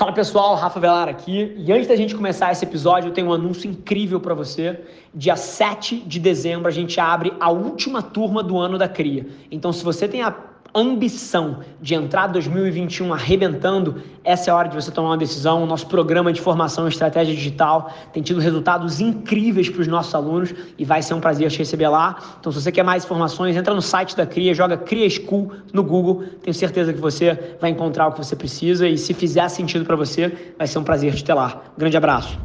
Fala pessoal, Rafa Velar aqui. E antes da gente começar esse episódio, eu tenho um anúncio incrível para você. Dia 7 de dezembro a gente abre a última turma do ano da CRIA. Então, se você tem a ambição de entrar 2021 arrebentando, essa é a hora de você tomar uma decisão. O nosso programa de formação em estratégia digital tem tido resultados incríveis para os nossos alunos e vai ser um prazer te receber lá. Então, se você quer mais informações, entra no site da CRIA, joga CRIA School no Google. Tenho certeza que você vai encontrar o que você precisa e se fizer sentido para você, vai ser um prazer te ter lá. Grande abraço.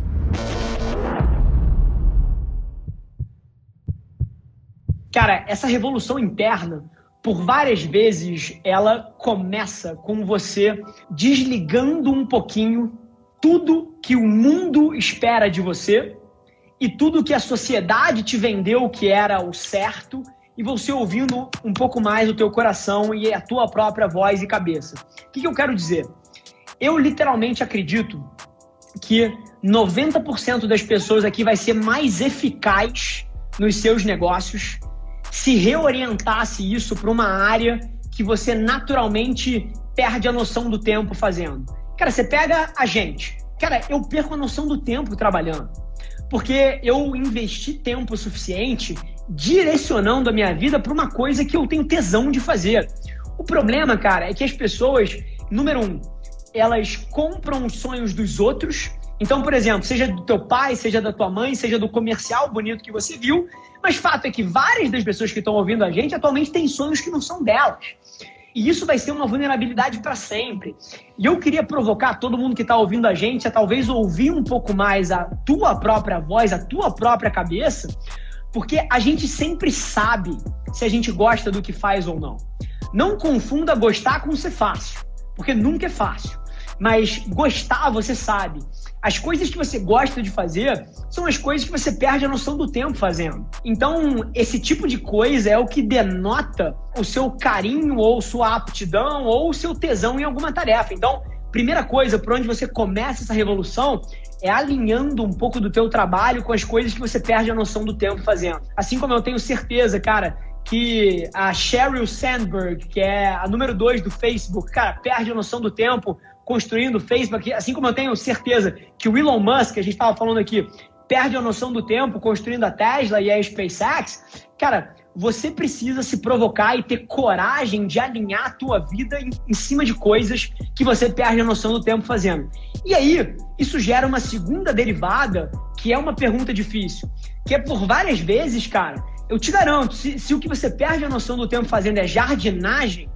Cara, essa revolução interna por várias vezes ela começa com você desligando um pouquinho tudo que o mundo espera de você e tudo que a sociedade te vendeu que era o certo e você ouvindo um pouco mais o teu coração e a tua própria voz e cabeça. O que, que eu quero dizer? Eu literalmente acredito que 90% das pessoas aqui vai ser mais eficaz nos seus negócios se reorientasse isso para uma área que você naturalmente perde a noção do tempo fazendo. Cara, você pega a gente. Cara, eu perco a noção do tempo trabalhando. Porque eu investi tempo suficiente direcionando a minha vida para uma coisa que eu tenho tesão de fazer. O problema, cara, é que as pessoas, número um, elas compram os sonhos dos outros. Então, por exemplo, seja do teu pai, seja da tua mãe, seja do comercial bonito que você viu, mas fato é que várias das pessoas que estão ouvindo a gente atualmente têm sonhos que não são delas. E isso vai ser uma vulnerabilidade para sempre. E eu queria provocar todo mundo que está ouvindo a gente a talvez ouvir um pouco mais a tua própria voz, a tua própria cabeça, porque a gente sempre sabe se a gente gosta do que faz ou não. Não confunda gostar com ser fácil, porque nunca é fácil. Mas gostar, você sabe. As coisas que você gosta de fazer são as coisas que você perde a noção do tempo fazendo. Então, esse tipo de coisa é o que denota o seu carinho ou sua aptidão ou o seu tesão em alguma tarefa. Então, primeira coisa, por onde você começa essa revolução é alinhando um pouco do teu trabalho com as coisas que você perde a noção do tempo fazendo. Assim como eu tenho certeza, cara, que a Sheryl Sandberg, que é a número dois do Facebook, cara, perde a noção do tempo construindo o Facebook, assim como eu tenho certeza que o Elon Musk, a gente estava falando aqui, perde a noção do tempo construindo a Tesla e a SpaceX, cara, você precisa se provocar e ter coragem de alinhar a tua vida em, em, cima de coisas que você perde a noção do tempo fazendo. E aí, isso gera uma segunda derivada, que é uma pergunta difícil, que é por várias vezes, cara, eu te garanto, se, se o que você perde a noção do tempo fazendo é jardinagem,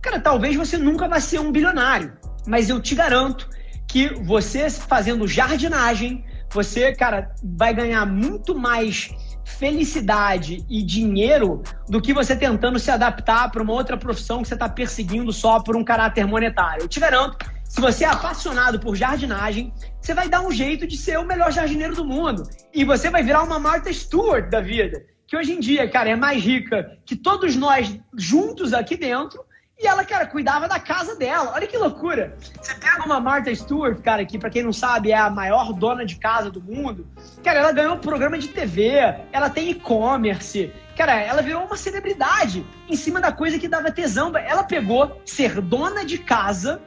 cara, talvez você nunca vá ser um bilionário mas eu te garanto que você fazendo jardinagem, você, cara, vai ganhar muito mais felicidade e dinheiro do que você tentando se adaptar para uma outra profissão que você está perseguindo só por um caráter monetário. Eu te garanto, se você é apaixonado por jardinagem, você vai dar um jeito de ser o melhor jardineiro do mundo. E você vai virar uma Martha Stewart da vida, que hoje em dia, cara, é mais rica que todos nós juntos aqui dentro e ela, cara, cuidava da casa dela. Olha que loucura. Você pega uma Martha Stewart, cara, que para quem não sabe é a maior dona de casa do mundo. Cara, ela ganhou um programa de TV, ela tem e-commerce. Cara, ela virou uma celebridade em cima da coisa que dava tesão. Ela pegou ser dona de casa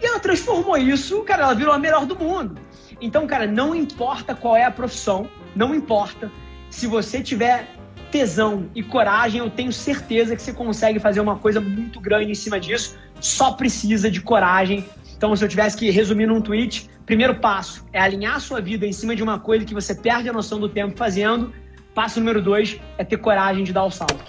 e ela transformou isso, cara, ela virou a melhor do mundo. Então, cara, não importa qual é a profissão, não importa. Se você tiver tesão e coragem, eu tenho certeza que você consegue fazer uma coisa muito grande em cima disso. Só precisa de coragem. Então, se eu tivesse que resumir num tweet, primeiro passo é alinhar a sua vida em cima de uma coisa que você perde a noção do tempo fazendo. Passo número dois é ter coragem de dar o salto.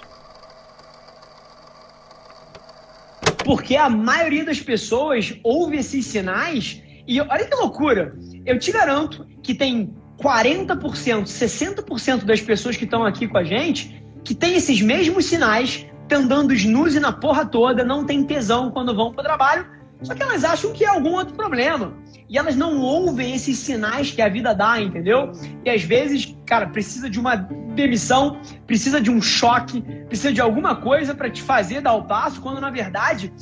Porque a maioria das pessoas ouve esses sinais e olha que loucura. Eu te garanto que tem 40%, 60% das pessoas que estão aqui com a gente que tem esses mesmos sinais, estão dando snooze na porra toda, não tem tesão quando vão para o trabalho, só que elas acham que é algum outro problema. E elas não ouvem esses sinais que a vida dá, entendeu? E às vezes, cara, precisa de uma demissão, precisa de um choque, precisa de alguma coisa para te fazer dar o passo, quando na verdade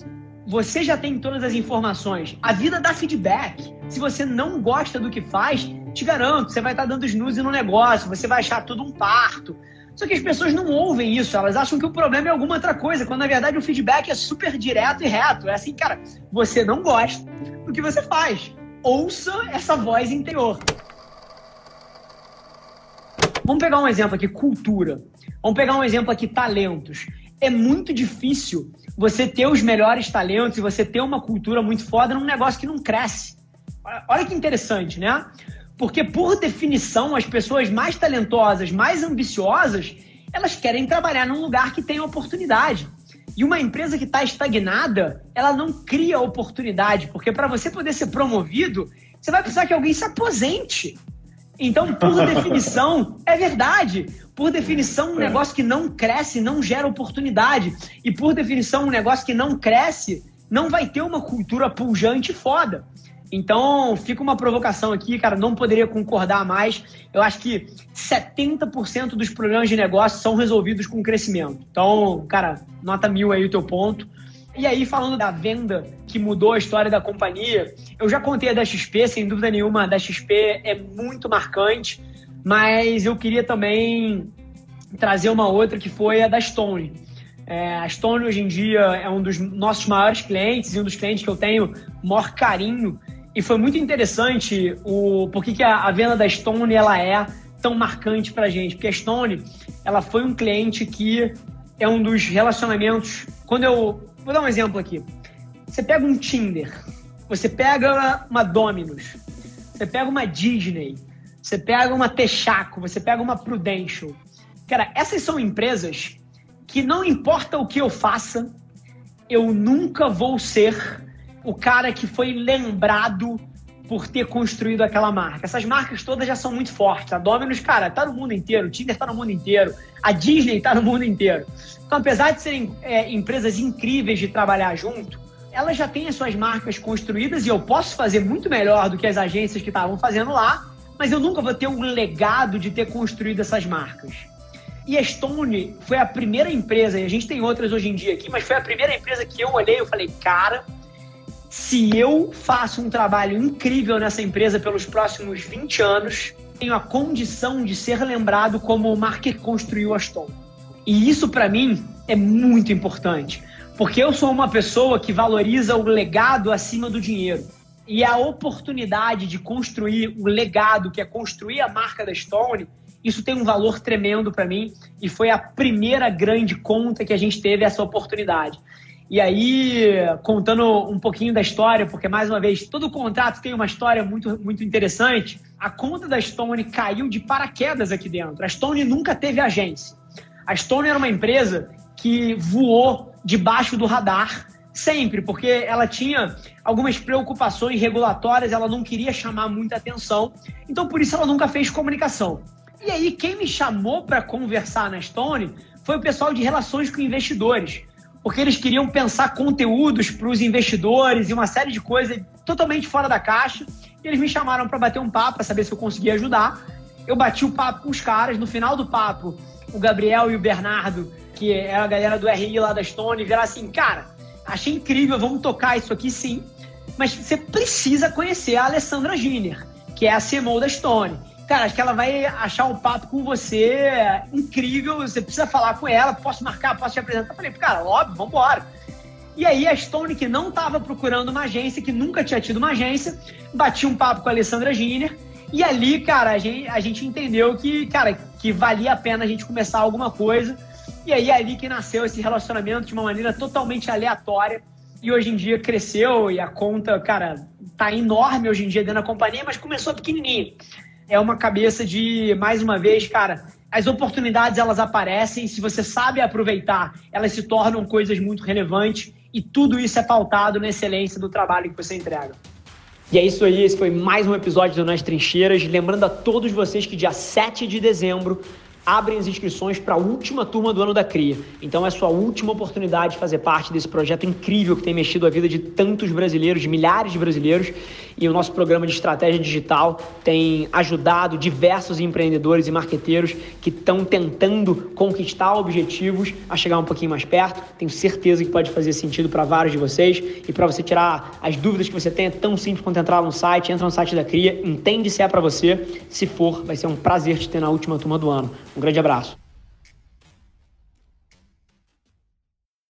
você já tem todas as informações. A vida dá feedback. Se você não gosta do que faz, te garanto, você vai estar dando snooze no negócio, você vai achar tudo um parto. Só que as pessoas não ouvem isso, elas acham que o problema é alguma outra coisa, quando na verdade o feedback é super direto e reto. É assim, cara, você não gosta do que você faz. ouça essa voz interior. Vamos pegar um exemplo aqui, cultura. Vamos pegar um exemplo aqui, talentos. É muito difícil você ter os melhores talentos e você ter uma cultura muito foda num negócio que não cresce. Olha que interessante, né? Porque, por definição, as pessoas mais talentosas, mais ambiciosas, elas querem trabalhar num lugar que tem oportunidade. E uma empresa que está estagnada, ela não cria oportunidade, porque para você poder ser promovido, você vai precisar que alguém se aposente. Então, por definição, é verdade. Por definição, um é. negócio que não cresce não gera oportunidade. E por definição, um negócio que não cresce não vai ter uma cultura pujante foda. Então, fica uma provocação aqui, cara, não poderia concordar mais. Eu acho que 70% dos problemas de negócio são resolvidos com crescimento. Então, cara, nota mil aí o teu ponto. E aí, falando da venda que mudou a história da companhia, eu já contei a da XP, sem dúvida nenhuma, a da XP é muito marcante, mas eu queria também trazer uma outra que foi a da Stone. É, a Stone hoje em dia é um dos nossos maiores clientes e um dos clientes que eu tenho maior carinho e foi muito interessante o porquê que a, a venda da Stone ela é tão marcante para gente. Porque a Stone ela foi um cliente que é um dos relacionamentos. Quando eu. Vou dar um exemplo aqui. Você pega um Tinder, você pega uma Domino's, você pega uma Disney, você pega uma Texaco, você pega uma Prudential. Cara, essas são empresas que não importa o que eu faça, eu nunca vou ser o cara que foi lembrado por ter construído aquela marca. Essas marcas todas já são muito fortes. A Domino's, cara, tá no mundo inteiro. O Tinder tá no mundo inteiro. A Disney tá no mundo inteiro. Então, apesar de serem é, empresas incríveis de trabalhar junto, elas já têm as suas marcas construídas e eu posso fazer muito melhor do que as agências que estavam fazendo lá, mas eu nunca vou ter um legado de ter construído essas marcas. E a Stone foi a primeira empresa, e a gente tem outras hoje em dia aqui, mas foi a primeira empresa que eu olhei e falei, cara, se eu faço um trabalho incrível nessa empresa pelos próximos 20 anos, tenho a condição de ser lembrado como o que construiu a Stone. E isso para mim é muito importante, porque eu sou uma pessoa que valoriza o legado acima do dinheiro. E a oportunidade de construir o legado, que é construir a marca da Stone, isso tem um valor tremendo para mim e foi a primeira grande conta que a gente teve essa oportunidade. E aí, contando um pouquinho da história, porque mais uma vez, todo contrato tem uma história muito, muito interessante. A conta da Stone caiu de paraquedas aqui dentro. A Stone nunca teve agência. A Stone era uma empresa que voou debaixo do radar sempre, porque ela tinha algumas preocupações regulatórias, ela não queria chamar muita atenção, então por isso ela nunca fez comunicação. E aí, quem me chamou para conversar na Stone foi o pessoal de relações com investidores porque eles queriam pensar conteúdos para os investidores e uma série de coisas totalmente fora da caixa. E eles me chamaram para bater um papo, para saber se eu conseguia ajudar. Eu bati o papo com os caras. No final do papo, o Gabriel e o Bernardo, que é a galera do RI lá da Stone, vieram assim: cara, achei incrível, vamos tocar isso aqui sim. Mas você precisa conhecer a Alessandra Giner, que é a CMO da Stone cara, acho que ela vai achar um papo com você incrível, você precisa falar com ela, posso marcar, posso te apresentar. Eu falei, cara, óbvio, vambora. E aí a Stone, que não estava procurando uma agência, que nunca tinha tido uma agência, bati um papo com a Alessandra Giner, e ali, cara, a gente, a gente entendeu que, cara, que valia a pena a gente começar alguma coisa. E aí é ali que nasceu esse relacionamento de uma maneira totalmente aleatória. E hoje em dia cresceu e a conta, cara, tá enorme hoje em dia dentro da companhia, mas começou pequenininho é uma cabeça de, mais uma vez, cara, as oportunidades elas aparecem, se você sabe aproveitar, elas se tornam coisas muito relevantes e tudo isso é pautado na excelência do trabalho que você entrega. E é isso aí, esse foi mais um episódio do Nas Trincheiras. Lembrando a todos vocês que dia 7 de dezembro abrem as inscrições para a última turma do ano da CRIA. Então é sua última oportunidade de fazer parte desse projeto incrível que tem mexido a vida de tantos brasileiros, de milhares de brasileiros. E o nosso programa de estratégia digital tem ajudado diversos empreendedores e marqueteiros que estão tentando conquistar objetivos a chegar um pouquinho mais perto. Tenho certeza que pode fazer sentido para vários de vocês. E para você tirar as dúvidas que você tem, é tão simples quanto entrar no site, entra no site da CRIA, entende se é para você. Se for, vai ser um prazer te ter na última turma do ano. Um grande abraço.